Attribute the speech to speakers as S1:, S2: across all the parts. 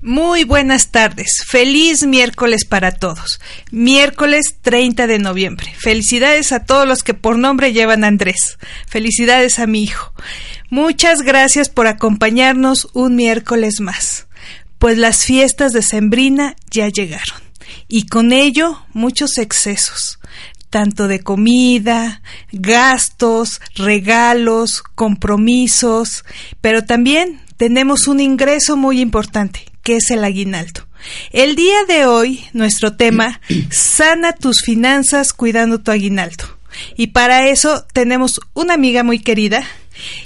S1: Muy buenas tardes. Feliz miércoles para todos. Miércoles 30 de noviembre. Felicidades a todos los que por nombre llevan Andrés. Felicidades a mi hijo. Muchas gracias por acompañarnos un miércoles más. Pues las fiestas de Sembrina ya llegaron. Y con ello muchos excesos tanto de comida, gastos, regalos, compromisos, pero también tenemos un ingreso muy importante, que es el aguinaldo. El día de hoy, nuestro tema, sana tus finanzas cuidando tu aguinaldo. Y para eso tenemos una amiga muy querida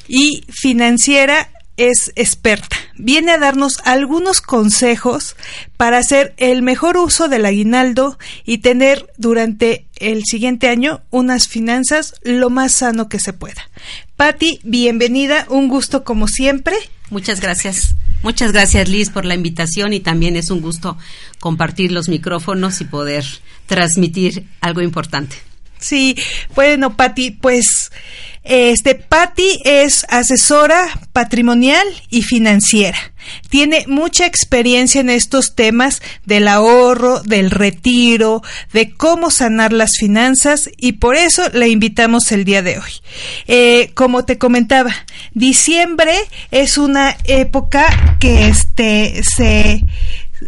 S1: y financiera es experta. Viene a darnos algunos consejos para hacer el mejor uso del aguinaldo y tener durante el siguiente año unas finanzas lo más sano que se pueda. Patti, bienvenida, un gusto como siempre.
S2: Muchas gracias. Muchas gracias Liz por la invitación y también es un gusto compartir los micrófonos y poder transmitir algo importante.
S1: Sí, bueno, Patti, pues este Patti es asesora patrimonial y financiera. Tiene mucha experiencia en estos temas del ahorro, del retiro, de cómo sanar las finanzas y por eso la invitamos el día de hoy. Eh, como te comentaba, diciembre es una época que este se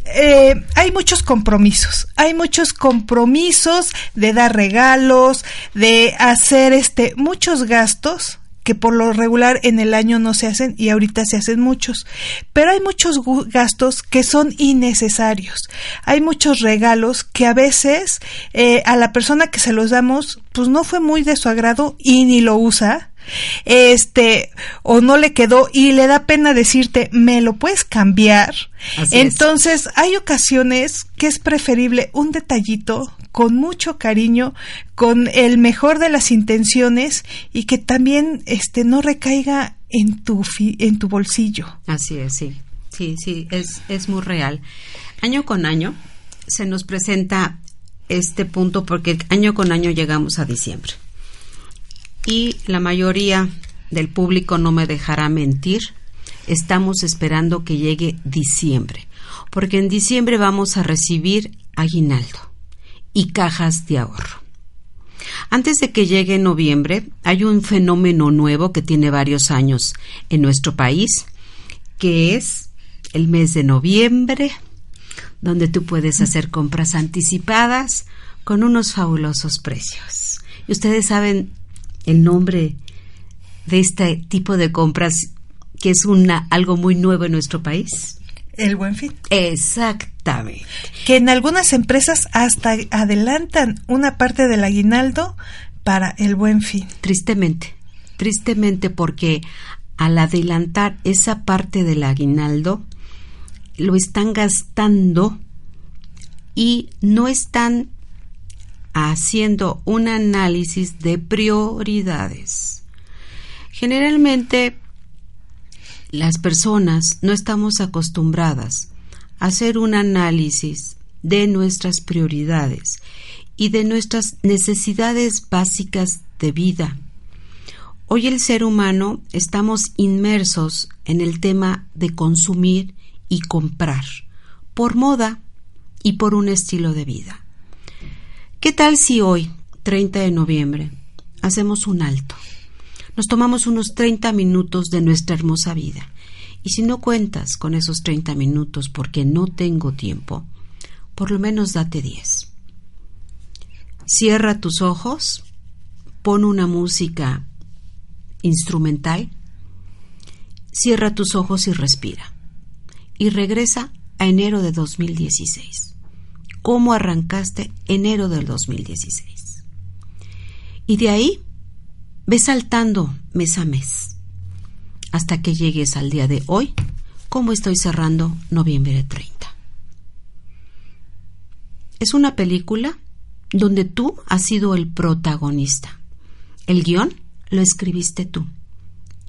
S1: eh, hay muchos compromisos, hay muchos compromisos de dar regalos, de hacer este muchos gastos que por lo regular en el año no se hacen y ahorita se hacen muchos. Pero hay muchos gastos que son innecesarios. Hay muchos regalos que a veces eh, a la persona que se los damos pues no fue muy de su agrado y ni lo usa este, o no le quedó y le da pena decirte, me lo puedes cambiar. Entonces, hay ocasiones que es preferible un detallito con mucho cariño, con el mejor de las intenciones y que también este no recaiga en tu en tu bolsillo.
S2: Así es, sí. Sí, sí, es es muy real. Año con año se nos presenta este punto porque año con año llegamos a diciembre y la mayoría del público no me dejará mentir. Estamos esperando que llegue diciembre, porque en diciembre vamos a recibir aguinaldo y cajas de ahorro. Antes de que llegue noviembre, hay un fenómeno nuevo que tiene varios años en nuestro país, que es el mes de noviembre, donde tú puedes hacer compras anticipadas con unos fabulosos precios. Y ustedes saben el nombre de este tipo de compras que es una algo muy nuevo en nuestro país?
S1: El buen fin.
S2: Exactamente.
S1: Que en algunas empresas hasta adelantan una parte del aguinaldo para el buen fin.
S2: Tristemente, tristemente porque al adelantar esa parte del aguinaldo, lo están gastando y no están haciendo un análisis de prioridades. Generalmente las personas no estamos acostumbradas a hacer un análisis de nuestras prioridades y de nuestras necesidades básicas de vida. Hoy el ser humano estamos inmersos en el tema de consumir y comprar, por moda y por un estilo de vida. ¿Qué tal si hoy, 30 de noviembre, hacemos un alto? Nos tomamos unos 30 minutos de nuestra hermosa vida. Y si no cuentas con esos 30 minutos porque no tengo tiempo, por lo menos date 10. Cierra tus ojos, pon una música instrumental, cierra tus ojos y respira. Y regresa a enero de 2016. ¿Cómo arrancaste enero del 2016? Y de ahí ve saltando mes a mes hasta que llegues al día de hoy, como estoy cerrando noviembre 30. Es una película donde tú has sido el protagonista. El guion lo escribiste tú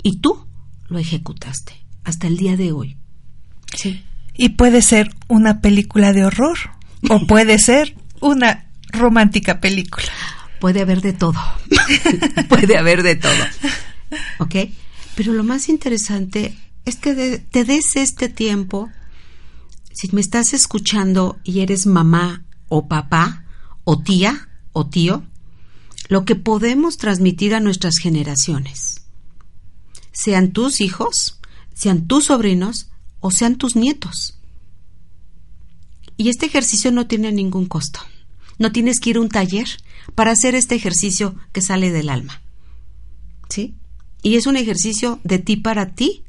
S2: y tú lo ejecutaste hasta el día de hoy.
S1: Sí. Y puede ser una película de horror o puede ser una romántica película.
S2: Puede haber de todo. puede haber de todo. ¿Ok? Pero lo más interesante es que te des este tiempo. Si me estás escuchando y eres mamá o papá, o tía o tío, lo que podemos transmitir a nuestras generaciones. Sean tus hijos, sean tus sobrinos o sean tus nietos. Y este ejercicio no tiene ningún costo. No tienes que ir a un taller para hacer este ejercicio que sale del alma. ¿Sí? Y es un ejercicio de ti para ti,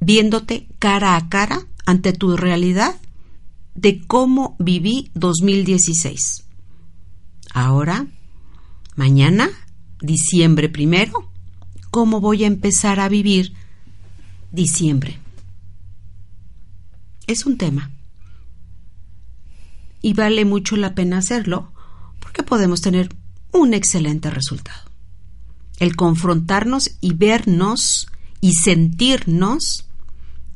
S2: viéndote cara a cara ante tu realidad de cómo viví 2016. Ahora, mañana, diciembre primero, ¿cómo voy a empezar a vivir diciembre? Es un tema. Y vale mucho la pena hacerlo porque podemos tener un excelente resultado. El confrontarnos y vernos y sentirnos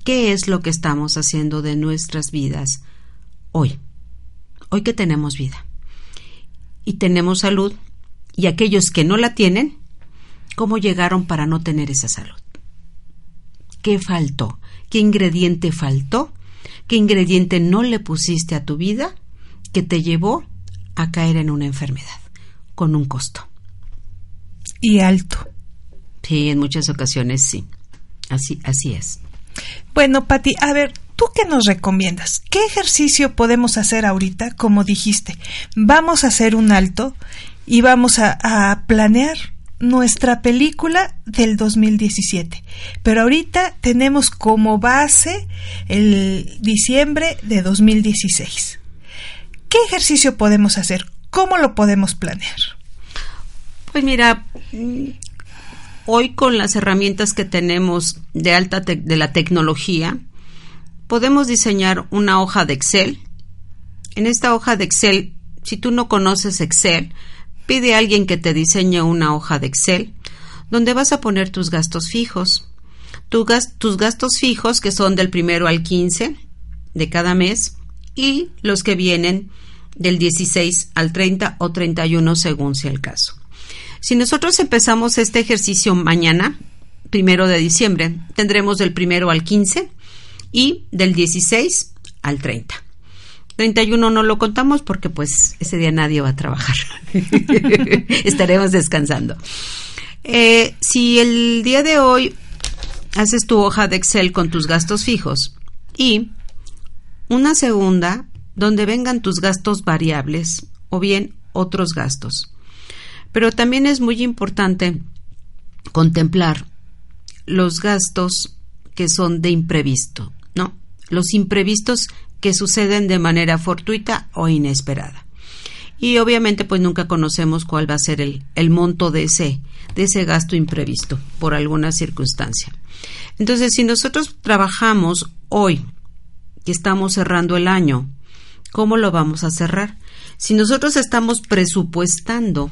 S2: qué es lo que estamos haciendo de nuestras vidas hoy, hoy que tenemos vida y tenemos salud, y aquellos que no la tienen, ¿cómo llegaron para no tener esa salud? ¿Qué faltó? ¿Qué ingrediente faltó? ¿Qué ingrediente no le pusiste a tu vida que te llevó a caer en una enfermedad con un costo?
S1: Y alto.
S2: Sí, en muchas ocasiones sí. Así, así es.
S1: Bueno, Pati, a ver, ¿Tú qué nos recomiendas? ¿Qué ejercicio podemos hacer ahorita? Como dijiste, vamos a hacer un alto y vamos a, planear nuestra película del 2017. Pero ahorita tenemos como base el diciembre de 2016. ¿Qué ejercicio podemos hacer? ¿Cómo lo podemos planear?
S2: Pues mira, hoy con las herramientas que tenemos de alta de la tecnología, podemos diseñar una hoja de Excel. En esta hoja de Excel, si tú no conoces Excel, pide a alguien que te diseñe una hoja de Excel donde vas a poner tus gastos fijos. tus gastos fijos que son del primero al 15 de cada mes y los que vienen del 16 al 30 o 31 según sea el caso. Si nosotros empezamos este ejercicio mañana, primero de diciembre, tendremos del primero al 15 y del 16 al 30. 31 no lo contamos porque pues ese día nadie va a trabajar. Estaremos descansando. Eh, si el día de hoy haces tu hoja de Excel con tus gastos fijos y una segunda donde vengan tus gastos variables o bien otros gastos. Pero también es muy importante contemplar los gastos que son de imprevisto, los imprevistos que suceden de manera fortuita o inesperada. y obviamente pues nunca conocemos cuál va a ser el, el monto de ese, de ese gasto imprevisto por alguna circunstancia. Entonces, si nosotros trabajamos hoy, estamos cerrando el año, ¿cómo lo vamos a cerrar? Si nosotros estamos presupuestando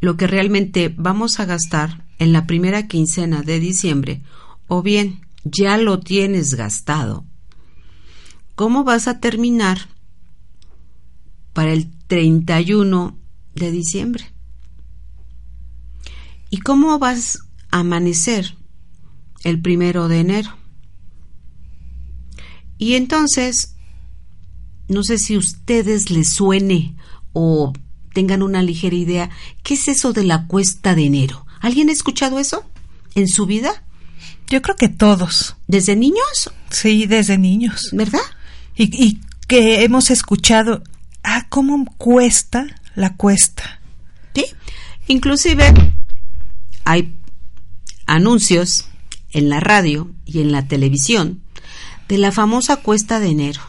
S2: lo que realmente vamos a gastar en la primera quincena de diciembre, o bien ya lo tienes gastado, ¿cómo vas a terminar para el 31 de diciembre? ¿Y cómo vas a amanecer el primero de enero. Y entonces, no sé si a ustedes les suene o tengan una ligera idea, ¿qué es eso de la cuesta de enero? ¿Alguien ha escuchado eso en su vida?
S1: Yo creo que todos.
S2: ¿Desde niños?
S1: Sí, desde niños.
S2: ¿Verdad?
S1: Y, y que hemos escuchado, ah, ¿cómo cuesta la cuesta?
S2: Sí, inclusive hay anuncios en la radio y en la televisión de la famosa cuesta de enero.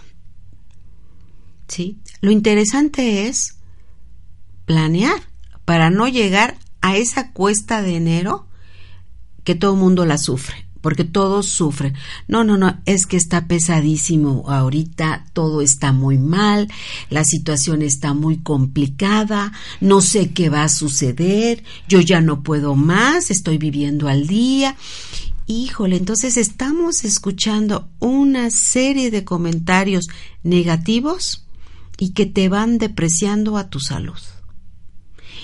S2: ¿Sí? Lo interesante es planear para no llegar a esa cuesta de enero que todo el mundo la sufre porque todos sufren. No, no, no, es que está pesadísimo ahorita, todo está muy mal, la situación está muy complicada, no sé qué va a suceder, yo ya no puedo más, estoy viviendo al día. Híjole, entonces estamos escuchando una serie de comentarios negativos y que te van depreciando a tu salud.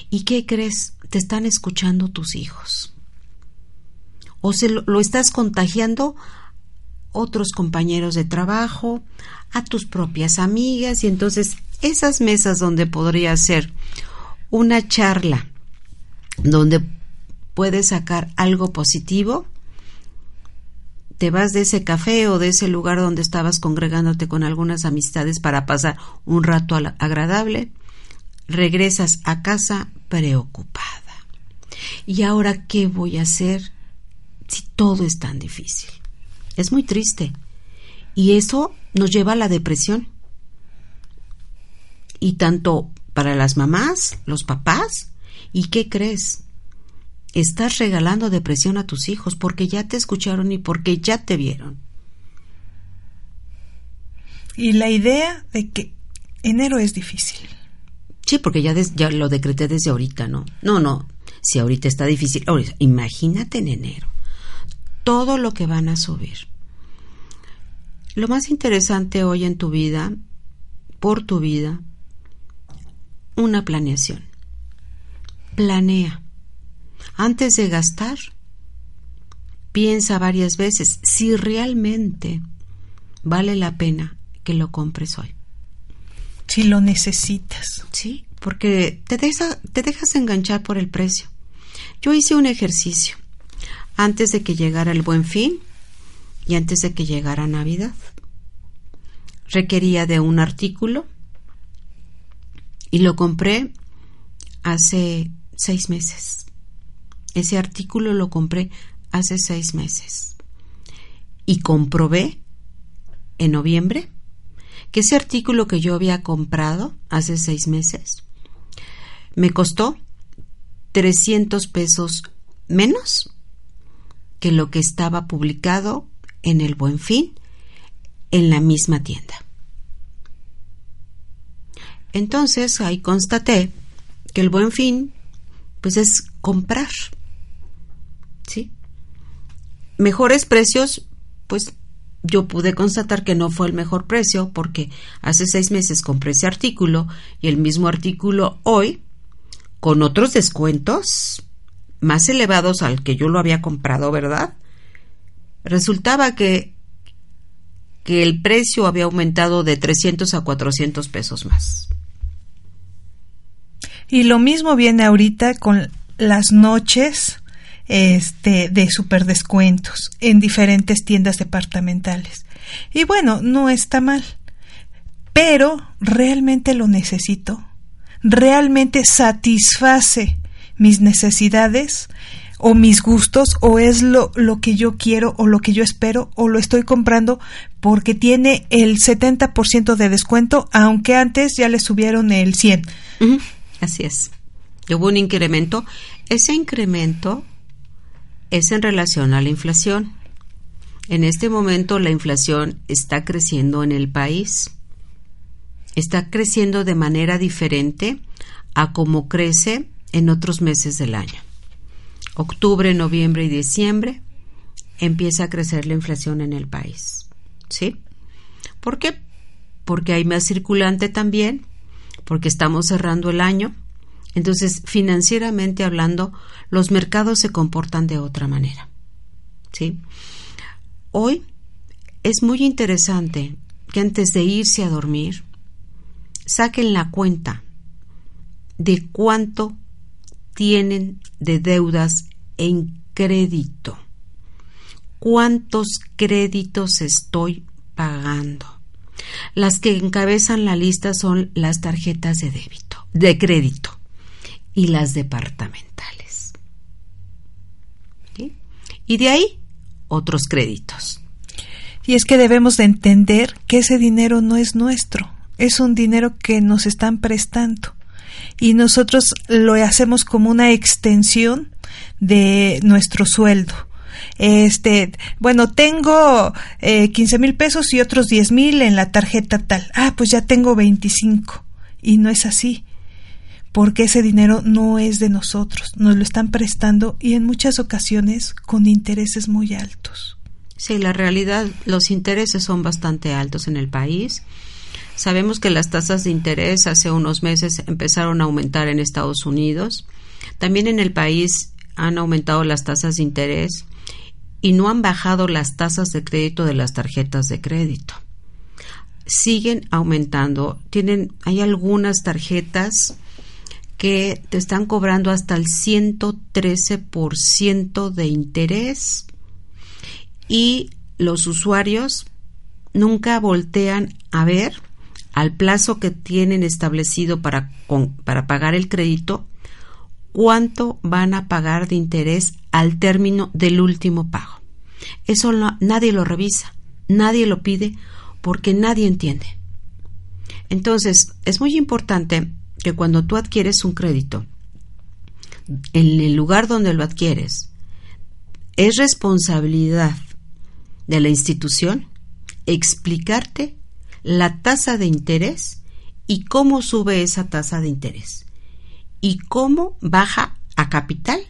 S2: ¿Y qué crees? Te están escuchando tus hijos o se lo, estás contagiando otros compañeros de trabajo, a tus propias amigas y entonces esas mesas donde podría ser una charla donde puedes sacar algo positivo, te vas de ese café o de ese lugar donde estabas congregándote con algunas amistades para pasar un rato agradable, regresas a casa preocupada. ¿Y ahora qué voy a hacer? si todo es tan difícil? Es muy triste. Y eso nos lleva a la depresión. Y tanto para las mamás, los papás, ¿y qué crees? Estás regalando depresión a tus hijos porque ya te escucharon y porque ya te vieron.
S1: Y la idea de que enero es difícil.
S2: Sí, porque ya, ya lo decreté desde ahorita, ¿no? No, no, si ahorita está difícil, imagínate en enero todo lo que van a subir. Lo más interesante hoy en tu vida, por tu vida, una planeación. Planea. Antes de gastar, piensa varias veces si realmente vale la pena que lo compres hoy.
S1: Si lo necesitas.
S2: Sí, porque te, te dejas enganchar por el precio. Yo hice un ejercicio antes de que llegara el buen fin y antes de que llegara Navidad. Requería de un artículo y lo compré hace seis meses. Ese artículo lo compré hace seis meses. Y comprobé en noviembre que ese artículo que yo había comprado hace seis meses me costó 300 pesos menos que lo que estaba publicado en el Buen Fin en la misma tienda. Entonces ahí constaté que el Buen Fin pues es comprar. ¿Sí? Mejores precios, pues yo pude constatar que no fue el mejor precio porque hace seis meses compré ese artículo y el mismo artículo hoy, con otros descuentos, más elevados al que yo lo había comprado, ¿verdad? Resultaba que, que el precio había aumentado de 300 a 400 pesos más.
S1: Y lo mismo viene ahorita con las noches este, de superdescuentos en diferentes tiendas departamentales. Y bueno, no está mal, pero realmente lo necesito. Realmente satisface mis necesidades o mis gustos o es lo, lo que yo quiero o lo que yo espero o lo estoy comprando porque tiene el 70% de descuento, aunque antes ya le subieron el 100.
S2: Así es. Hubo un incremento. Ese incremento es en relación a la inflación. En este momento la inflación está creciendo en el país. Está creciendo de manera diferente a como crece en otros meses del año. Octubre, noviembre y diciembre empieza a crecer la inflación en el país. ¿Sí? ¿Por qué? Porque hay más circulante también, porque estamos cerrando el año. Entonces, financieramente hablando, los mercados se comportan de otra manera. ¿Sí? Hoy es muy interesante que antes de irse a dormir, saquen la cuenta de cuánto tienen de deudas en crédito. ¿Cuántos créditos estoy pagando? Las que encabezan la lista son las tarjetas de débito, de crédito y las departamentales. Y de ahí otros créditos.
S1: Y es que debemos de entender que ese dinero no es nuestro, es un dinero que nos están prestando y nosotros lo hacemos como una extensión de nuestro sueldo. Este, bueno, tengo eh, 15 mil pesos y otros 10 mil en la tarjeta tal. Ah, pues ya tengo 25. Y no es así, porque ese dinero no es de nosotros, nos lo están prestando y en muchas ocasiones con intereses muy altos.
S2: Sí, la realidad, los intereses son bastante altos en el país Sabemos que las tasas de interés hace unos meses empezaron a aumentar en Estados Unidos. También en el país han aumentado las tasas de interés y no han bajado las tasas de crédito de las tarjetas de crédito. Siguen aumentando. Tienen, hay algunas tarjetas que te están cobrando hasta el 113% de interés y los usuarios nunca voltean a ver al plazo que tienen establecido para, para pagar el crédito, cuánto van a pagar de interés al término del último pago. Eso nadie lo revisa, nadie lo pide porque nadie entiende. Entonces, es muy importante que cuando tú adquieres un crédito, en el lugar donde lo adquieres, es responsabilidad de la institución explicarte la tasa de interés y cómo sube esa tasa de interés y cómo baja a capital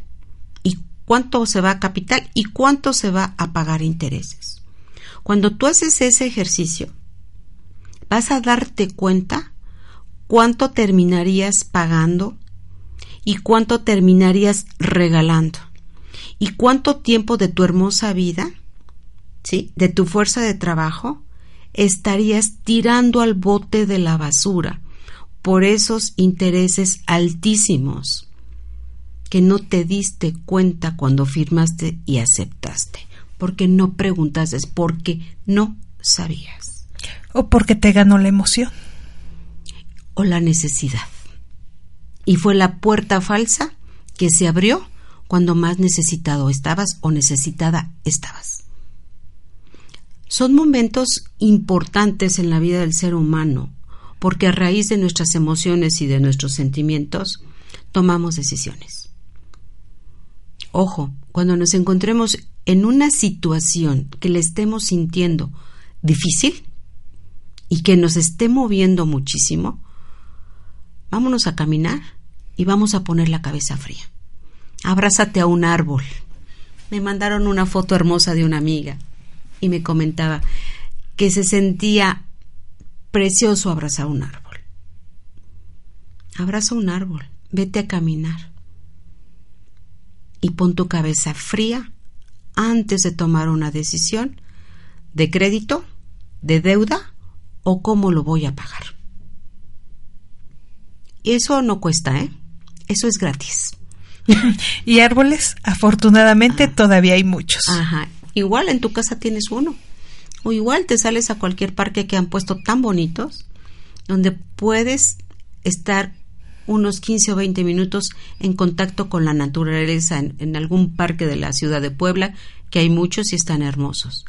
S2: y cuánto se va a capital y cuánto se va a pagar intereses. Cuando tú haces ese ejercicio, vas a darte cuenta cuánto terminarías pagando y cuánto terminarías regalando y cuánto tiempo de tu hermosa vida, ¿sí? de tu fuerza de trabajo, estarías tirando al bote de la basura por esos intereses altísimos que no te diste cuenta cuando firmaste y aceptaste, porque no preguntaste, porque no sabías.
S1: O porque te ganó la emoción.
S2: O la necesidad. Y fue la puerta falsa que se abrió cuando más necesitado estabas o necesitada estabas. Son momentos importantes en la vida del ser humano, porque a raíz de nuestras emociones y de nuestros sentimientos tomamos decisiones. Ojo, cuando nos encontremos en una situación que le estemos sintiendo difícil y que nos esté moviendo muchísimo, vámonos a caminar y vamos a poner la cabeza fría. Abrázate a un árbol. Me mandaron una foto hermosa de una amiga y me comentaba que se sentía precioso abrazar un árbol. Abraza un árbol, vete a caminar y pon tu cabeza fría antes de tomar una decisión de crédito, de deuda o cómo lo voy a pagar. Y eso no cuesta, ¿eh? Eso es gratis.
S1: y árboles, afortunadamente, todavía hay muchos.
S2: Ajá. Igual en tu casa tienes uno. O igual te sales a cualquier parque que han puesto tan bonitos, donde puedes estar unos 15 o 20 minutos en contacto con la naturaleza en, algún parque de la ciudad de Puebla, que hay muchos y están hermosos.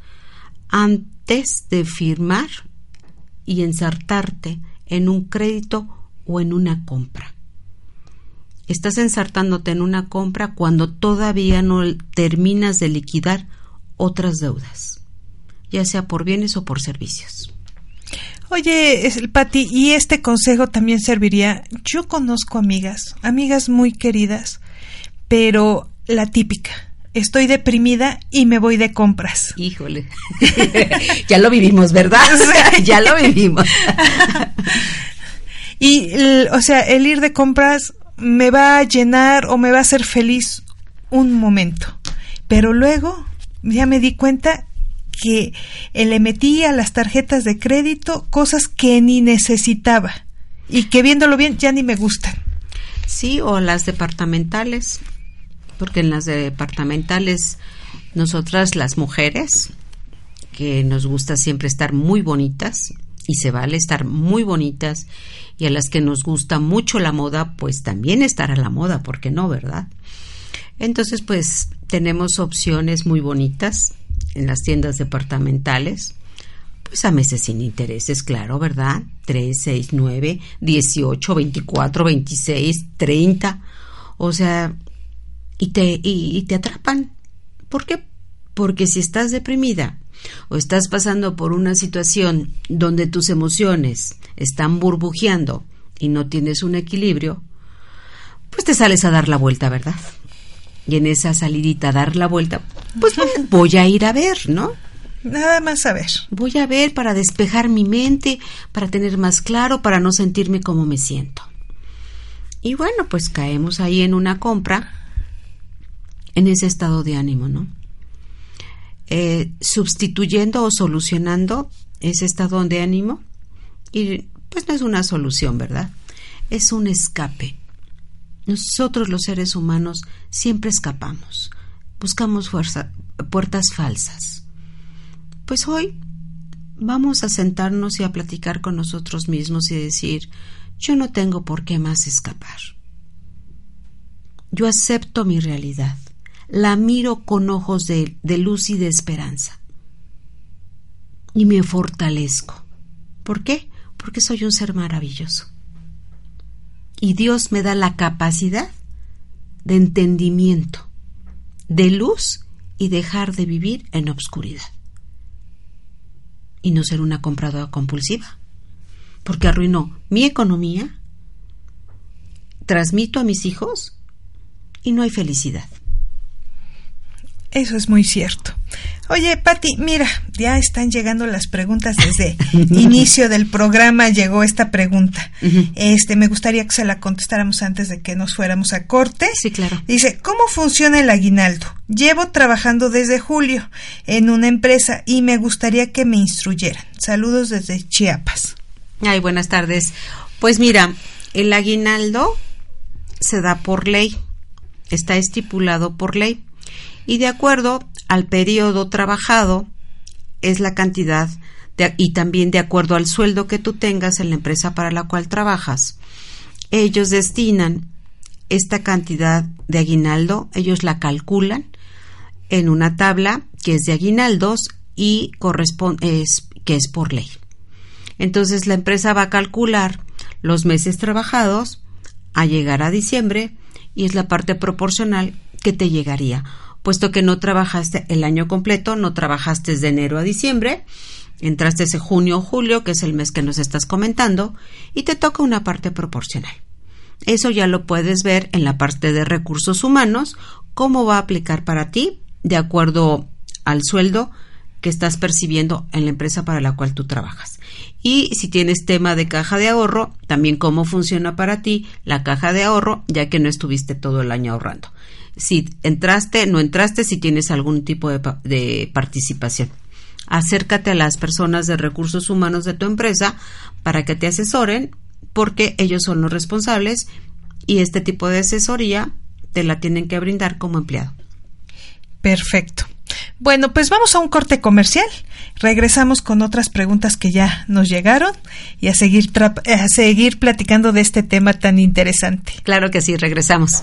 S2: Antes de firmar y ensartarte en un crédito o en una compra. Estás ensartándote en una compra cuando todavía no terminas de liquidar otras deudas, ya sea por bienes o por servicios.
S1: Oye, Patti, y este consejo también serviría. Yo conozco amigas, amigas muy queridas, pero la típica. Estoy deprimida y me voy de compras.
S2: Híjole. ya lo vivimos, ¿verdad? ya lo vivimos.
S1: y, o sea, el ir de compras me va a llenar o me va a hacer feliz un momento. Pero luego ya me di cuenta que le metí a las tarjetas de crédito cosas que ni necesitaba y que viéndolo bien ya ni me gustan.
S2: Sí, o las departamentales, porque en las departamentales nosotras las mujeres, que nos gusta siempre estar muy bonitas, y se vale estar muy bonitas, y a las que nos gusta mucho la moda, pues también estar a la moda, ¿por qué no, verdad? Entonces, pues tenemos opciones muy bonitas en las tiendas departamentales, pues a meses sin intereses, claro, ¿verdad? 3, 6, 9, 18, 24, 26, 30. O sea, y te, y, te atrapan. ¿Por qué? Porque si estás deprimida o estás pasando por una situación donde tus emociones están burbujeando y no tienes un equilibrio, pues te sales a dar la vuelta, ¿verdad? y en esa salidita a dar la vuelta, pues voy a ir a ver, ¿no?
S1: Nada más a ver.
S2: Voy a ver para despejar mi mente, para tener más claro, para no sentirme como me siento. Y bueno, pues caemos ahí en una compra, en ese estado de ánimo, ¿no? Eh, sustituyendo o solucionando ese estado de ánimo. Y pues no es una solución, ¿verdad? Es un escape. Nosotros los seres humanos siempre escapamos, buscamos puertas falsas. Pues hoy vamos a sentarnos y a platicar con nosotros mismos y decir, yo no tengo por qué más escapar. Yo acepto mi realidad, la miro con ojos de, luz y de esperanza. Y me fortalezco. ¿Por qué? Porque soy un ser maravilloso y Dios me da la capacidad de entendimiento, de luz y dejar de vivir en obscuridad. Y no ser una compradora compulsiva, porque arruinó mi economía, transmito a mis hijos y no hay felicidad.
S1: Eso es muy cierto. Oye, Patti, mira, ya están llegando las preguntas desde inicio del programa llegó esta pregunta. Este, me gustaría que se la contestáramos antes de que nos fuéramos a corte.
S2: Sí, claro.
S1: Dice, ¿cómo funciona el aguinaldo? Llevo trabajando desde julio en una empresa y me gustaría que me instruyeran. Saludos desde Chiapas.
S2: Ay, buenas tardes. Pues mira, el aguinaldo se da por ley. Está estipulado por ley y de acuerdo al periodo trabajado es la cantidad y también de acuerdo al sueldo que tú tengas en la empresa para la cual trabajas. Ellos destinan esta cantidad de aguinaldo, ellos la calculan en una tabla que es de aguinaldos y corresponde es, que es por ley. Entonces la empresa va a calcular los meses trabajados a llegar a diciembre y es la parte proporcional que te llegaría puesto que no trabajaste el año completo, no trabajaste de enero a diciembre, entraste ese junio o julio, que es el mes que nos estás comentando, y te toca una parte proporcional. Eso ya lo puedes ver en la parte de recursos humanos, cómo va a aplicar para ti de acuerdo al sueldo que estás percibiendo en la empresa para la cual tú trabajas. Y si tienes tema de caja de ahorro, también cómo funciona para ti la caja de ahorro, ya que no estuviste todo el año ahorrando si entraste, no entraste, si tienes algún tipo de, participación. Acércate a las personas de recursos humanos de tu empresa para que te asesoren porque ellos son los responsables y este tipo de asesoría te la tienen que brindar como empleado.
S1: Perfecto. Bueno, pues vamos a un corte comercial. Regresamos con otras preguntas que ya nos llegaron y a seguir, a seguir platicando de este tema tan interesante.
S2: Claro que sí, regresamos.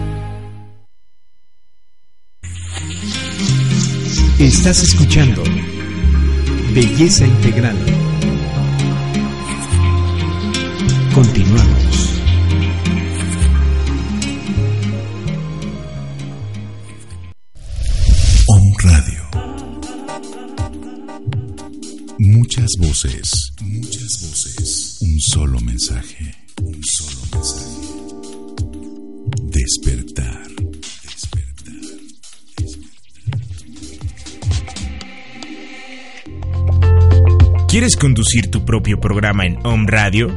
S3: Estás escuchando Belleza Integral. Continuamos. Om Radio. Muchas voces, muchas voces. Un solo mensaje, un solo mensaje.
S4: ¿Quieres conducir tu propio programa en Home Radio?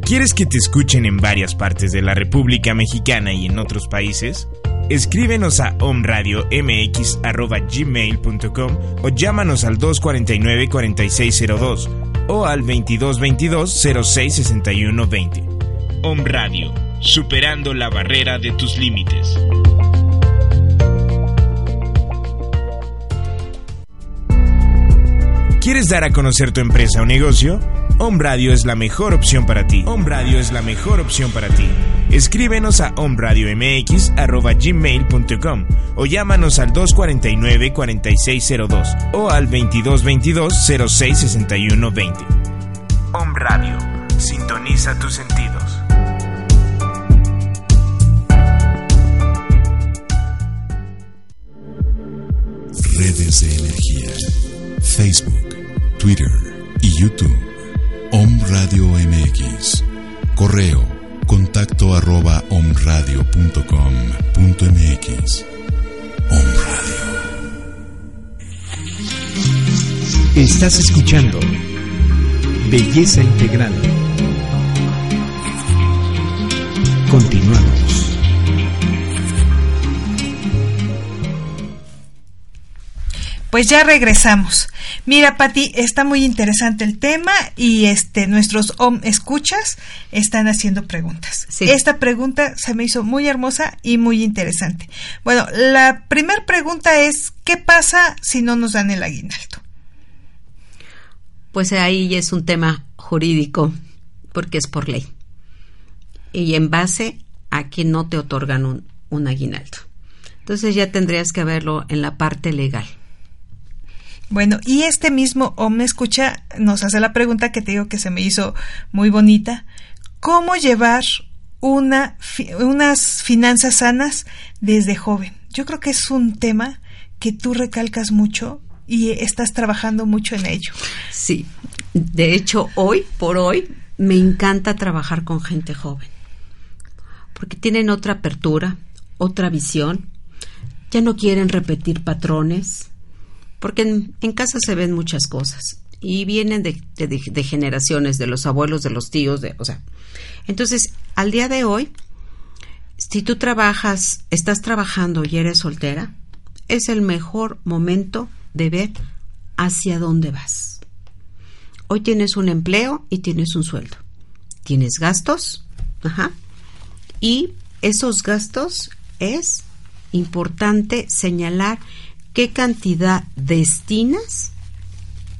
S4: ¿Quieres que te escuchen en varias partes de la República Mexicana y en otros países? Escríbenos a omradiomx.gmail.com o llámanos al 249-4602 o al 2222-066120. Om Radio, superando la barrera de tus límites. ¿Quieres dar a conocer tu empresa o negocio? Home Radio es la mejor opción para ti. Home es la mejor opción para ti. Escríbenos a omradiomx.gmail.com o llámanos al 249-4602 o al 2222-066120. Home Radio. Sintoniza tus sentidos.
S3: Redes de energía. Facebook Twitter y YouTube. Om Radio MX. Correo contacto arroba omradio.com.mx. Om Radio. Estás escuchando Belleza Integral. Continuamos.
S1: Pues ya regresamos. Mira, Pati, está muy interesante el tema y este nuestros OM escuchas están haciendo preguntas. Esta pregunta se me hizo muy hermosa y muy interesante. Bueno, la primera pregunta es ¿qué pasa si no nos dan el aguinaldo?
S2: Pues ahí es un tema jurídico porque es por ley. Y en base a que no te otorgan un, un aguinaldo. Entonces ya tendrías que verlo en la parte legal.
S1: Bueno, y este mismo o me escucha nos hace la pregunta que te digo que se me hizo muy bonita. ¿Cómo llevar una, unas finanzas sanas desde joven? Yo creo que es un tema que tú recalcas mucho y estás trabajando mucho en ello.
S2: Sí, de hecho hoy por hoy me encanta trabajar con gente joven, porque tienen otra apertura, otra visión, ya no quieren repetir patrones, porque en, casa se ven muchas cosas y vienen de, de, generaciones, de los abuelos, de los tíos, de, o sea. Entonces, al día de hoy, si tú trabajas, estás trabajando y eres soltera, es el mejor momento de ver hacia dónde vas. Hoy tienes un empleo y tienes un sueldo. Tienes gastos, ajá, y esos gastos es importante señalar qué cantidad destinas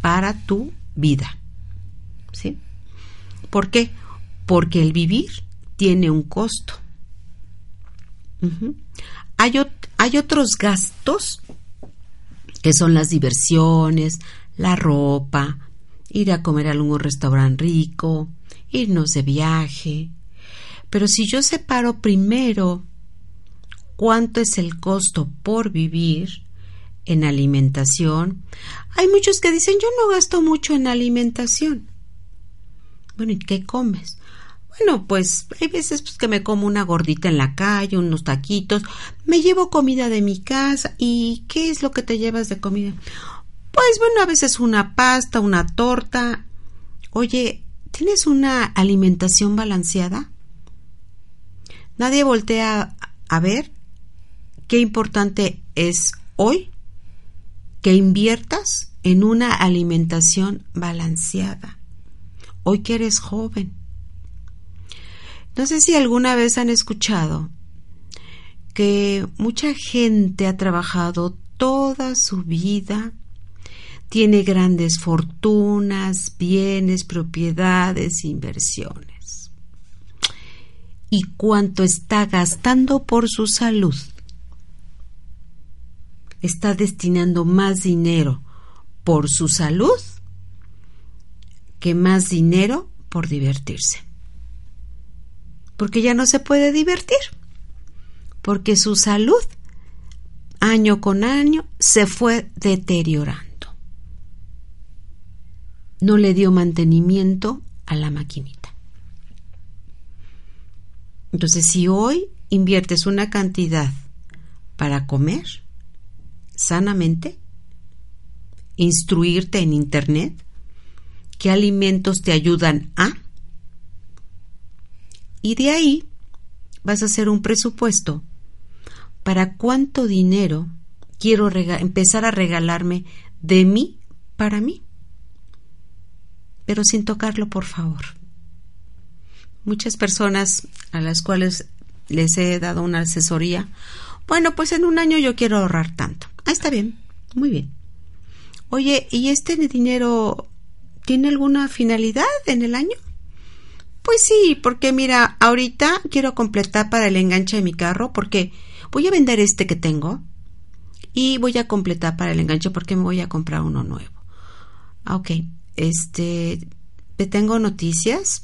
S2: para tu vida. ¿Sí? ¿Por qué? Porque el vivir tiene un costo. hay, hay otros gastos que son las diversiones, la ropa, ir a comer a algún restaurante rico, irnos de viaje. Pero si yo separo primero cuánto es el costo por vivir, en alimentación. Hay muchos que dicen, yo no gasto mucho en alimentación. Bueno, ¿y qué comes? Bueno, pues hay veces pues, que me como una gordita en la calle, unos taquitos, me llevo comida de mi casa. ¿Y qué es lo que te llevas de comida? Pues bueno, a veces una pasta, una torta. Oye, ¿tienes una alimentación balanceada? Nadie voltea a ver qué importante es hoy que inviertas en una alimentación balanceada. Hoy que eres joven. No sé si alguna vez han escuchado que mucha gente ha trabajado toda su vida, tiene grandes fortunas, bienes, propiedades, inversiones. ¿Y cuánto está gastando por su salud? Está destinando más dinero por su salud que más dinero por divertirse. Porque ya no se puede divertir. Porque su salud año con año se fue deteriorando. No le dio mantenimiento a la maquinita. Entonces, si hoy inviertes una cantidad para comer, sanamente, instruirte en Internet, qué alimentos te ayudan a, y de ahí vas a hacer un presupuesto para cuánto dinero quiero empezar a regalarme de mí para mí. Pero sin tocarlo, por favor. Muchas personas a las cuales les he dado una asesoría, bueno, pues en un año yo quiero ahorrar tanto. Ah, está bien, muy bien. Oye, ¿y este dinero tiene alguna finalidad en el año? Pues sí, porque mira, ahorita quiero completar para el enganche de mi carro porque voy a vender este que tengo y voy a completar para el enganche porque me voy a comprar uno nuevo. Ah, ok, este, te tengo noticias.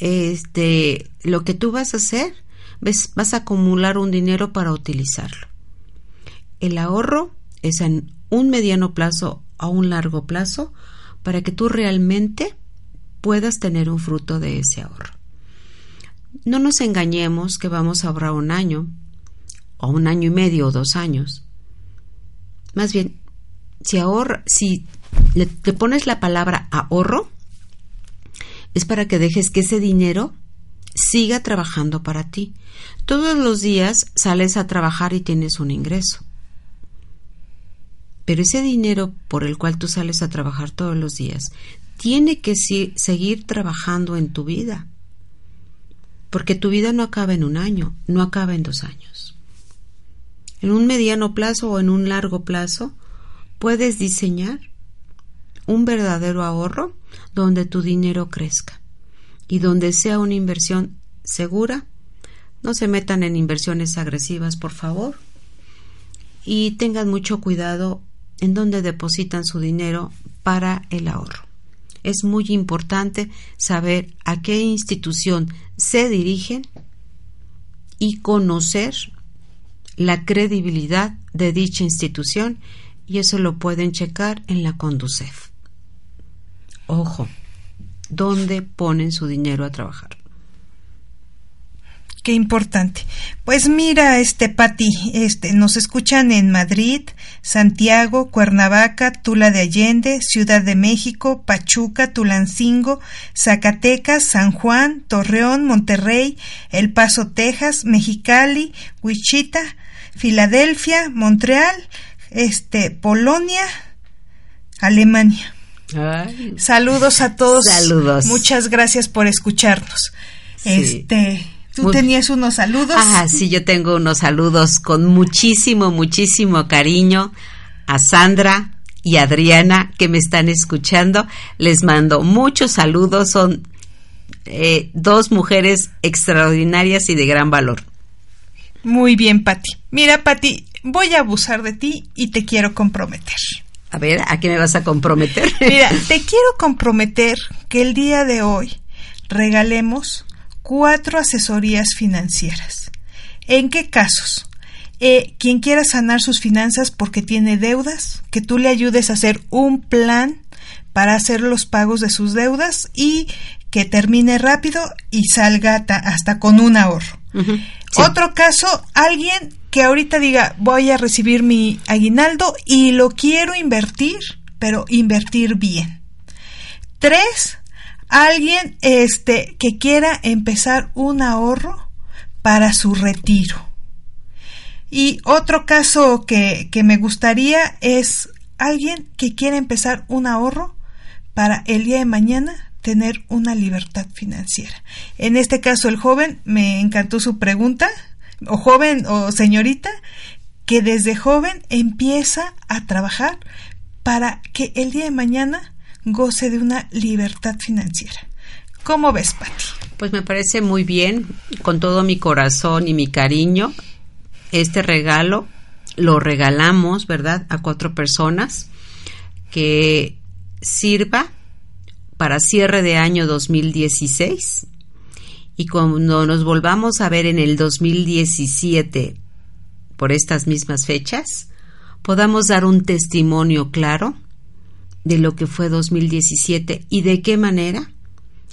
S2: Este, lo que tú vas a hacer, ves, vas a acumular un dinero para utilizarlo. El ahorro es en un mediano plazo a un largo plazo para que tú realmente puedas tener un fruto de ese ahorro. No nos engañemos que vamos a ahorrar un año, o un año y medio, o dos años. Más bien, si ahorra, si le, te pones la palabra ahorro, es para que dejes que ese dinero siga trabajando para ti. Todos los días sales a trabajar y tienes un ingreso. Pero ese dinero por el cual tú sales a trabajar todos los días tiene que seguir trabajando en tu vida. Porque tu vida no acaba en un año, no acaba en dos años. En un mediano plazo o en un largo plazo puedes diseñar un verdadero ahorro donde tu dinero crezca y donde sea una inversión segura. No se metan en inversiones agresivas, por favor. Y tengan mucho cuidado en donde depositan su dinero para el ahorro. Es muy importante saber a qué institución se dirigen y conocer la credibilidad de dicha institución y eso lo pueden checar en la Conducef. Ojo, ¿dónde ponen su dinero a trabajar?
S1: Qué importante. Pues mira, este Pati, este nos escuchan en Madrid, Santiago, Cuernavaca, Tula de Allende, Ciudad de México, Pachuca, Tulancingo, Zacatecas, San Juan, Torreón, Monterrey, El Paso, Texas, Mexicali, Wichita, Filadelfia, Montreal, este Polonia, Alemania. Saludos a todos.
S2: Saludos.
S1: Muchas gracias por escucharnos. Este ¿Tú tenías unos saludos?
S2: Ah, sí, yo tengo unos saludos con muchísimo, muchísimo cariño a Sandra y Adriana que me están escuchando. Les mando muchos saludos. Son eh, dos mujeres extraordinarias y de gran valor.
S1: Muy bien, Patti. Mira, Patti, voy a abusar de ti y te quiero comprometer.
S2: A ver, ¿a qué me vas a comprometer?
S1: Mira, te quiero comprometer que el día de hoy regalemos cuatro asesorías financieras. ¿En qué casos? eh, quien quiera sanar sus finanzas porque tiene deudas, que tú le ayudes a hacer un plan para hacer los pagos de sus deudas y que termine rápido y salga hasta con un ahorro. Otro caso, alguien que ahorita diga voy a recibir mi aguinaldo y lo quiero invertir, pero invertir bien. Tres, alguien este, que quiera empezar un ahorro para su retiro. Y otro caso que, que me gustaría es alguien que quiera empezar un ahorro para el día de mañana tener una libertad financiera. En este caso, el joven, me encantó su pregunta, o joven o señorita, que desde joven empieza a trabajar para que el día de mañana goce de una libertad financiera. ¿Cómo ves, Pati?
S2: Pues me parece muy bien, con todo mi corazón y mi cariño, este regalo lo regalamos, ¿verdad?, a cuatro personas que sirva para cierre de año 2016 y cuando nos volvamos a ver en el 2017 por estas mismas fechas, podamos dar un testimonio claro de lo que fue 2017 y de qué manera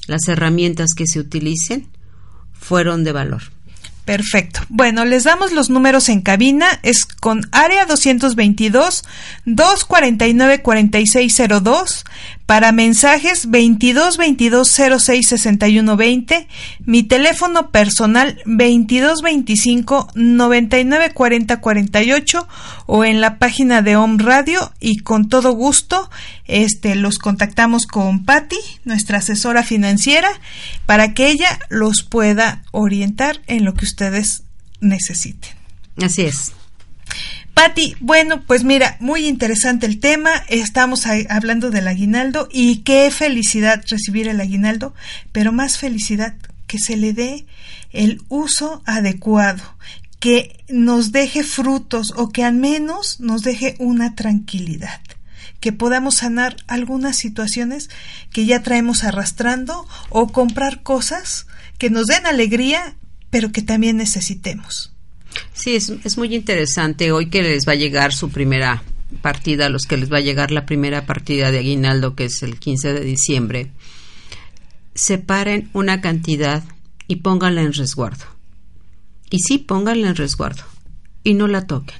S2: las herramientas que se utilicen fueron de valor.
S1: Perfecto. Bueno, les damos los números en cabina. Es con área 222 249 4602 para mensajes 22 22 06 61 20. Mi teléfono personal 22 25 99 40 48 o en la página de Home Radio y con todo gusto este los contactamos con Patty, nuestra asesora financiera, para que ella los pueda orientar en lo que ustedes necesiten.
S2: Así es.
S1: Patti, bueno, pues mira, muy interesante el tema. Estamos hablando del aguinaldo y qué felicidad recibir el aguinaldo, pero más felicidad que se le dé el uso adecuado, que nos deje frutos o que al menos nos deje una tranquilidad, que podamos sanar algunas situaciones que ya traemos arrastrando o comprar cosas que nos den alegría, pero que también necesitemos.
S2: Sí, es, muy interesante hoy que les va a llegar su primera partida, a los que les va a llegar la primera partida de aguinaldo, que es el 15 de diciembre, separen una cantidad y pónganla en resguardo. Y sí, pónganla en resguardo y no la toquen.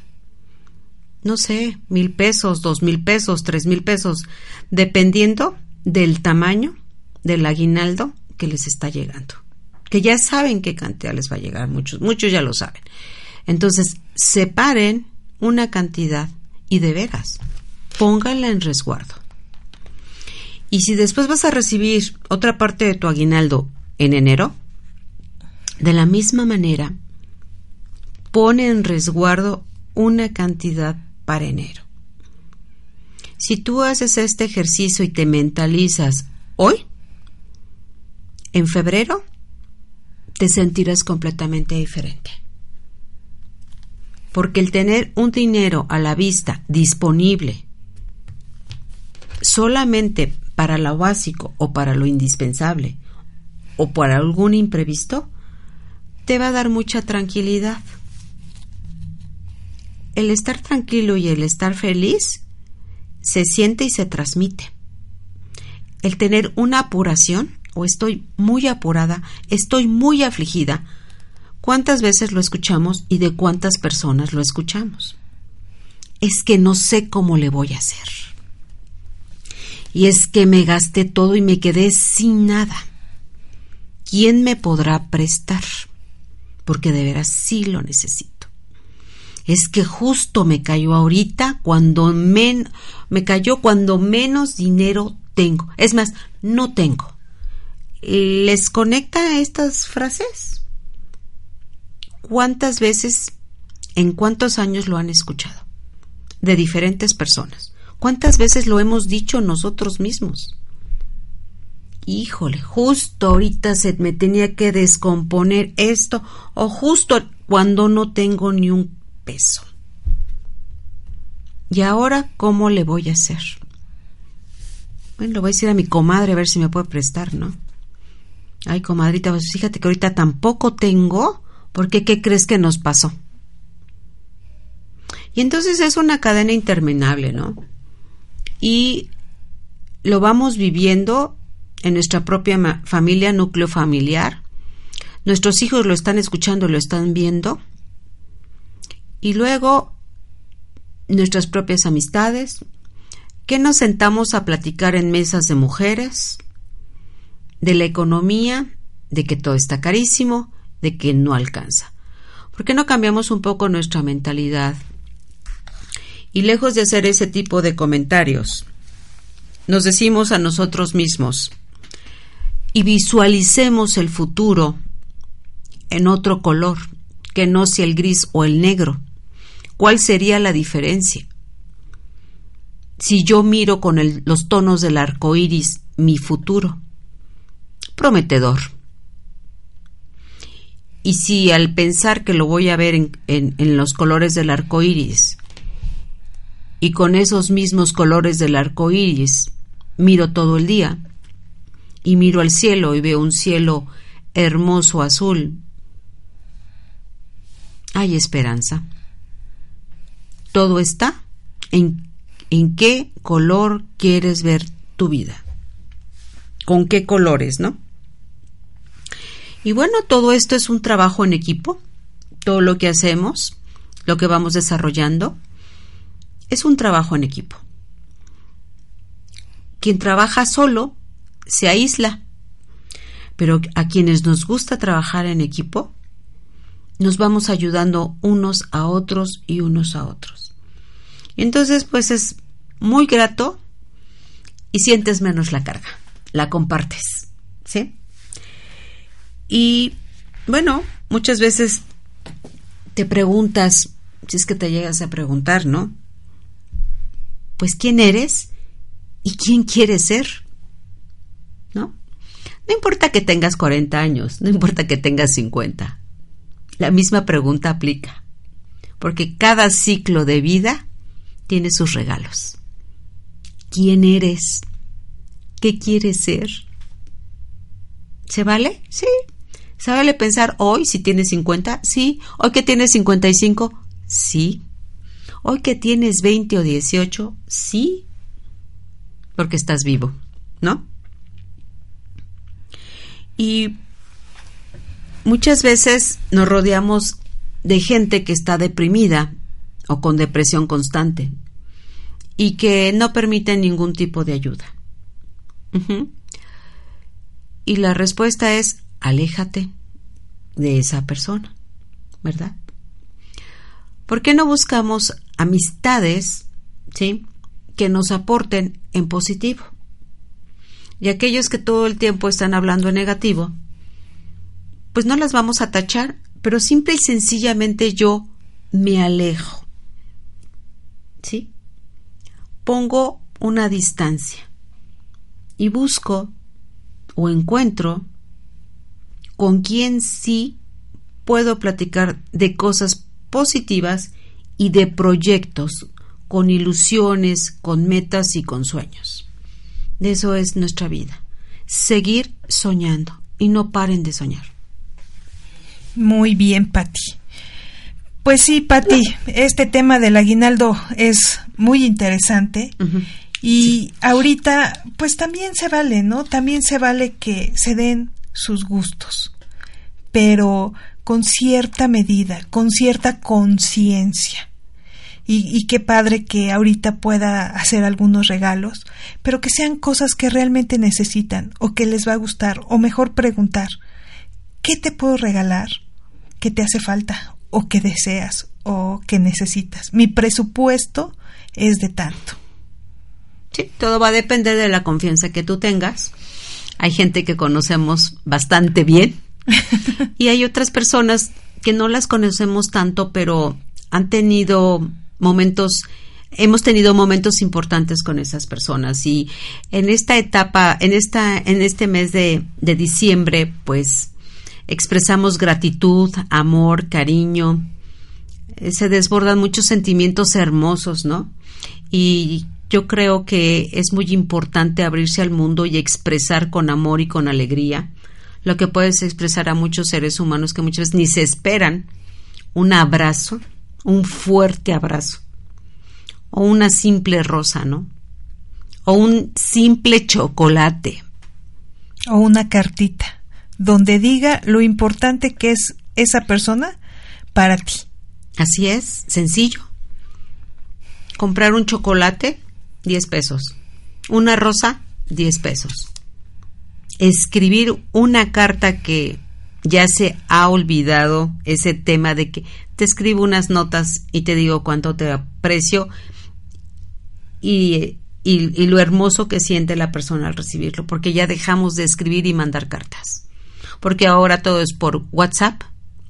S2: No sé, mil pesos, dos mil pesos, tres mil pesos, dependiendo del tamaño del aguinaldo que les está llegando. Que ya saben qué cantidad les va a llegar, muchos, muchos ya lo saben. Entonces, separen una cantidad y de veras, póngala en resguardo. Y si después vas a recibir otra parte de tu aguinaldo en enero, de la misma manera, pone en resguardo una cantidad para enero. Si tú haces este ejercicio y te mentalizas hoy, en febrero, te sentirás completamente diferente porque el tener un dinero a la vista disponible solamente para lo básico o para lo indispensable o para algún imprevisto, te va a dar mucha tranquilidad. El estar tranquilo y el estar feliz se siente y se transmite. El tener una apuración, o estoy muy apurada, estoy muy afligida, ¿Cuántas veces lo escuchamos y de cuántas personas lo escuchamos? Es que no sé cómo le voy a hacer. Y es que me gasté todo y me quedé sin nada. ¿Quién me podrá prestar? Porque de veras sí lo necesito. Es que justo me cayó ahorita cuando me cayó cuando menos dinero tengo. Es más, no tengo. ¿Les conecta estas frases? ¿Cuántas veces, en cuántos años lo han escuchado? De diferentes personas. ¿Cuántas veces lo hemos dicho nosotros mismos? Híjole, justo ahorita se me tenía que descomponer esto o justo cuando no tengo ni un peso. ¿Y ahora cómo le voy a hacer? Bueno, le voy a decir a mi comadre a ver si me puede prestar, ¿no? Ay, comadrita, pues fíjate que ahorita tampoco tengo porque ¿qué crees que nos pasó? Y entonces es una cadena interminable, ¿no? Y lo vamos viviendo en nuestra propia familia, núcleo familiar. Nuestros hijos lo están escuchando, lo están viendo. Y luego nuestras propias amistades, que nos sentamos a platicar en mesas de mujeres, de la economía, de que todo está carísimo, de que no alcanza. ¿Por qué no cambiamos un poco nuestra mentalidad? Y lejos de hacer ese tipo de comentarios, nos decimos a nosotros mismos y visualicemos el futuro en otro color, que no sea el gris o el negro. ¿Cuál sería la diferencia? Si yo miro con los tonos del arco iris mi futuro, prometedor. Y si al pensar que lo voy a ver en, los colores del arco iris, y con esos mismos colores del arco iris miro todo el día, y miro al cielo y veo un cielo hermoso azul, hay esperanza. Todo está en, en qué color quieres ver tu vida. ¿Con qué colores, no? Y bueno, todo esto es un trabajo en equipo. Todo lo que hacemos, lo que vamos desarrollando, es un trabajo en equipo. Quien trabaja solo se aísla, pero a quienes nos gusta trabajar en equipo, nos vamos ayudando unos a otros y unos a otros. Entonces, pues es muy grato y sientes menos la carga, la compartes, ¿sí? Y bueno, muchas veces te preguntas, si es que te llegas a preguntar, ¿no? Pues quién eres y quién quieres ser, ¿no? No importa que tengas 40 años, no importa que tengas 50. La misma pregunta aplica, porque cada ciclo de vida tiene sus regalos. ¿Quién eres? ¿Qué quieres ser? ¿Se vale? Sí. ¿Se vale pensar hoy si tienes 50? Sí. ¿Hoy que tienes 55? Sí. ¿Hoy que tienes 20 o 18? Sí. Porque estás vivo, ¿no? Y muchas veces nos rodeamos de gente que está deprimida o con depresión constante y que no permiten ningún tipo de ayuda. Y la respuesta es aléjate de esa persona, ¿verdad? ¿Por qué no buscamos amistades, ¿sí? que nos aporten en positivo? Y aquellos que todo el tiempo están hablando en negativo, pues no las vamos a tachar, pero simple y sencillamente yo me alejo. ¿sí? Pongo una distancia y busco o encuentro con quien sí puedo platicar de cosas positivas y de proyectos con ilusiones, con metas y con sueños. De eso es nuestra vida. Seguir soñando y no paren de soñar.
S1: Muy bien, Patti. Pues sí, Patti, este tema del aguinaldo es muy interesante. Y ahorita, pues también se vale, ¿no? También se vale que se den sus gustos, pero con cierta medida, con cierta conciencia. Y, qué padre que ahorita pueda hacer algunos regalos, pero que sean cosas que realmente necesitan o que les va a gustar, o mejor preguntar, ¿qué te puedo regalar? ¿Qué te hace falta? o que deseas o que necesitas. Mi presupuesto es de tanto.
S2: Sí, todo va a depender de la confianza que tú tengas. Hay gente que conocemos bastante bien y hay otras personas que no las conocemos tanto, pero han tenido momentos hemos tenido momentos importantes con esas personas y en esta etapa, en esta, en este mes de, de diciembre, pues expresamos gratitud, amor, cariño, eh, se desbordan muchos sentimientos hermosos, ¿no? Y yo creo que es muy importante abrirse al mundo y expresar con amor y con alegría lo que puedes expresar a muchos seres humanos que muchas veces ni se esperan un abrazo, un fuerte abrazo, o una simple rosa, ¿no? O un simple chocolate.
S1: O una cartita donde diga lo importante que es esa persona para ti.
S2: Así es, sencillo. Comprar un chocolate, 10 pesos. Una rosa, 10 pesos. Escribir una carta que ya se ha olvidado ese tema de que te escribo unas notas y te digo cuánto te aprecio y, y, lo hermoso que siente la persona al recibirlo, porque ya dejamos de escribir y mandar cartas. Porque ahora todo es por WhatsApp,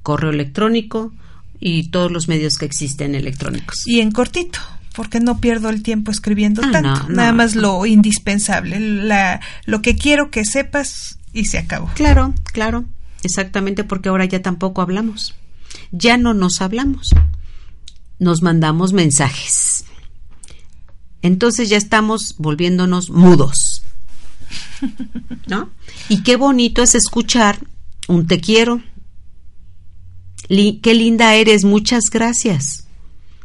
S2: correo electrónico y todos los medios que existen electrónicos.
S1: Y en cortito porque no pierdo el tiempo escribiendo ah, tanto, nada más lo indispensable, la, lo que quiero que sepas y se acabó.
S2: Claro, claro, exactamente porque ahora ya tampoco hablamos, ya no nos hablamos, nos mandamos mensajes. Entonces ya estamos volviéndonos mudos. ¿No? Y qué bonito es escuchar un te quiero. qué linda eres, muchas gracias.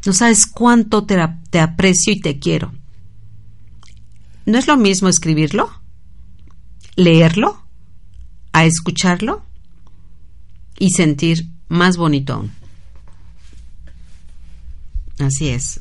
S2: No sabes cuánto te, aprecio y te quiero. ¿No es lo mismo escribirlo? ¿Leerlo? ¿A escucharlo? Y sentir más bonito aún. Así es.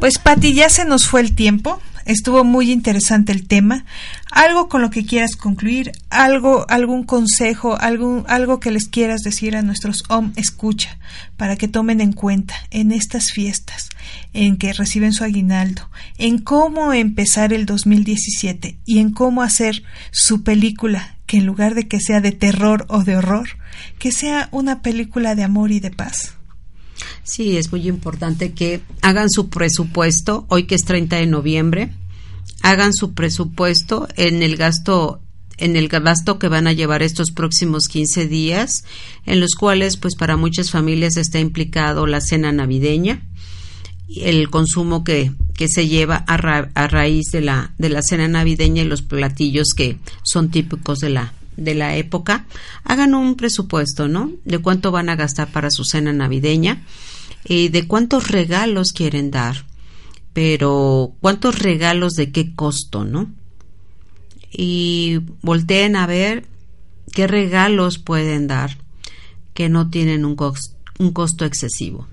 S1: Pues Pati, ya se nos fue el tiempo. Estuvo muy interesante el tema. Algo con lo que quieras concluir, algo, algún consejo, algún, algo que les quieras decir a nuestros OM escucha para que tomen en cuenta en estas fiestas en que reciben su aguinaldo, en cómo empezar el 2017 y en cómo hacer su película que en lugar de que sea de terror o de horror, que sea una película de amor y de paz.
S2: Sí, es muy importante que hagan su presupuesto, hoy que es 30 de noviembre, hagan su presupuesto en el gasto en el gasto que van a llevar estos próximos 15 días, en los cuales pues para muchas familias está implicado la cena navideña, el consumo que, que se lleva a, a, raíz de la, de la cena navideña y los platillos que son típicos de la, de la época, hagan un presupuesto, ¿no? De cuánto van a gastar para su cena navideña y de cuántos regalos quieren dar, pero cuántos regalos de qué costo, ¿no? Y volteen a ver qué regalos pueden dar que no tienen un, un costo excesivo.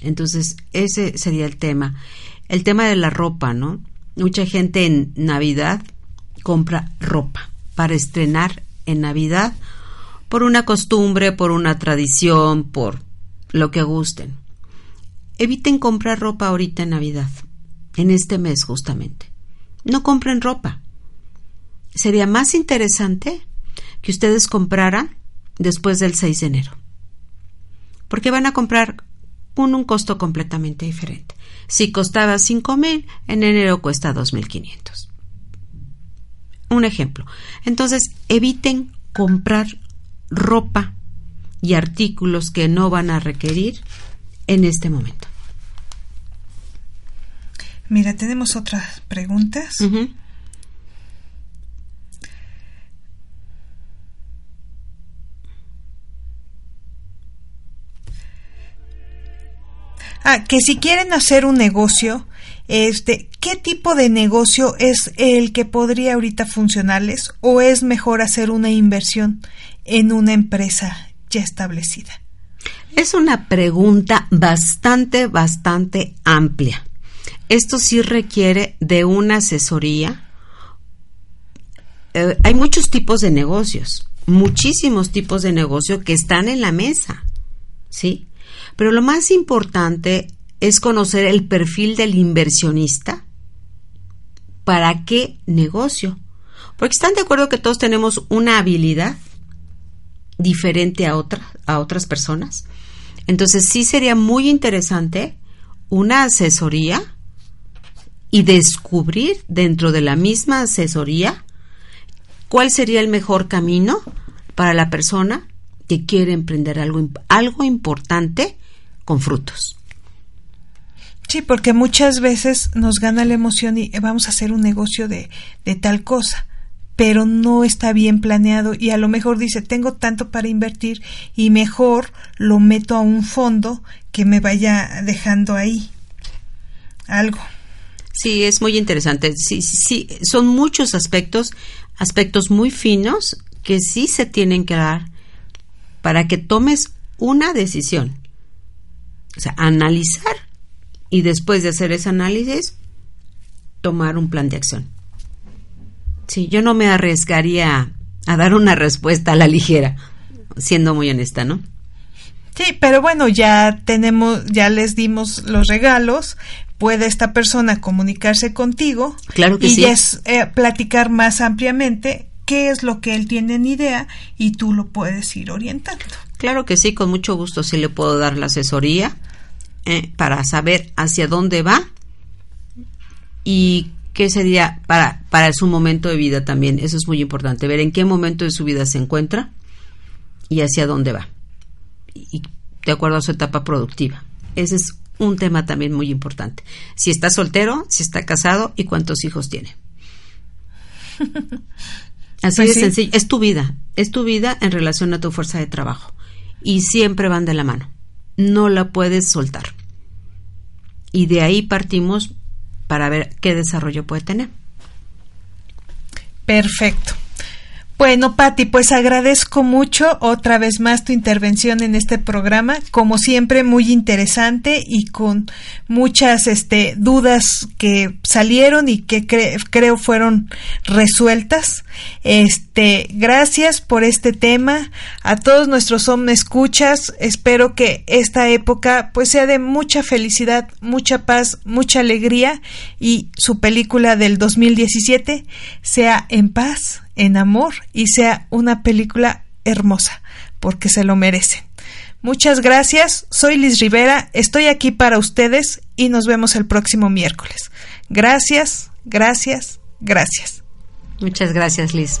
S2: Entonces, ese sería el tema. El tema de la ropa, ¿no? Mucha gente en Navidad compra ropa para estrenar en Navidad por una costumbre, por una tradición, por lo que gusten. Eviten comprar ropa ahorita en Navidad, en este mes justamente. No compren ropa. Sería más interesante que ustedes compraran después del 6 de enero. Porque van a comprar con un costo completamente diferente. Si costaba 5 mil, en enero cuesta 2.500 un ejemplo. Entonces, eviten comprar ropa y artículos que no van a requerir en este momento.
S1: Mira, tenemos otras preguntas. Ah, que si quieren hacer un negocio, este, ¿qué tipo de negocio es el que podría ahorita funcionarles o es mejor hacer una inversión en una empresa ya establecida?
S2: Es una pregunta bastante, bastante amplia. Esto sí requiere de una asesoría. Eh, hay muchos tipos de negocios, muchísimos tipos de negocio que están en la mesa, ¿sí? Pero lo más importante es conocer el perfil del inversionista. ¿Para qué negocio? Porque están de acuerdo que todos tenemos una habilidad diferente a, a otras personas. Entonces sí sería muy interesante una asesoría y descubrir dentro de la misma asesoría cuál sería el mejor camino para la persona que quiere emprender algo, algo importante con frutos.
S1: Sí, porque muchas veces nos gana la emoción y eh, vamos a hacer un negocio de, de tal cosa, pero no está bien planeado y a lo mejor dice, tengo tanto para invertir y mejor lo meto a un fondo que me vaya dejando ahí. algo.
S2: Sí, es muy interesante. Sí, sí, son muchos aspectos, aspectos muy finos que sí se tienen que dar para que tomes una decisión. O sea, analizar y después de hacer ese análisis, tomar un plan de acción. Sí, yo no me arriesgaría a dar una respuesta a la ligera, siendo muy honesta, ¿no?
S1: Sí, pero bueno, ya tenemos, ya les dimos los regalos. Puede esta persona comunicarse contigo
S2: claro que
S1: y
S2: sí.
S1: es, eh, platicar más ampliamente qué es lo que él tiene en idea y tú lo puedes ir orientando.
S2: Claro que sí, con mucho gusto sí le puedo dar la asesoría eh, para saber hacia dónde va y qué sería para, para su momento de vida también. Eso es muy importante, ver en qué momento de su vida se encuentra y hacia dónde va. Y de acuerdo a su etapa productiva. Ese es un tema también muy importante. Si está soltero, si está casado y cuántos hijos tiene. Así
S1: Pues
S2: de
S1: sí.
S2: sencillo. Es tu vida. Es tu vida en relación a tu fuerza de trabajo. Y siempre van de la mano. No la puedes soltar. Y de ahí partimos para ver qué desarrollo puede tener.
S1: Perfecto. Bueno, Patti, pues agradezco mucho otra vez más tu intervención en este programa, como siempre muy interesante y con muchas este dudas que salieron y que cre- creo fueron resueltas. Este, gracias por este tema a todos nuestros escuchas. Espero que esta época pues sea de mucha felicidad, mucha paz, mucha alegría y su película del 2017 sea en paz, en amor y sea una película hermosa, porque se lo merecen. Muchas gracias, soy Liz Rivera, estoy aquí para ustedes y nos vemos el próximo miércoles. Gracias, gracias, gracias.
S2: Muchas gracias, Liz.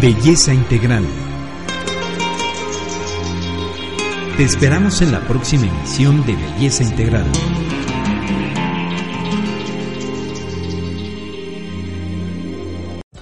S3: Belleza Integral. Te esperamos en la próxima emisión de Belleza Integral.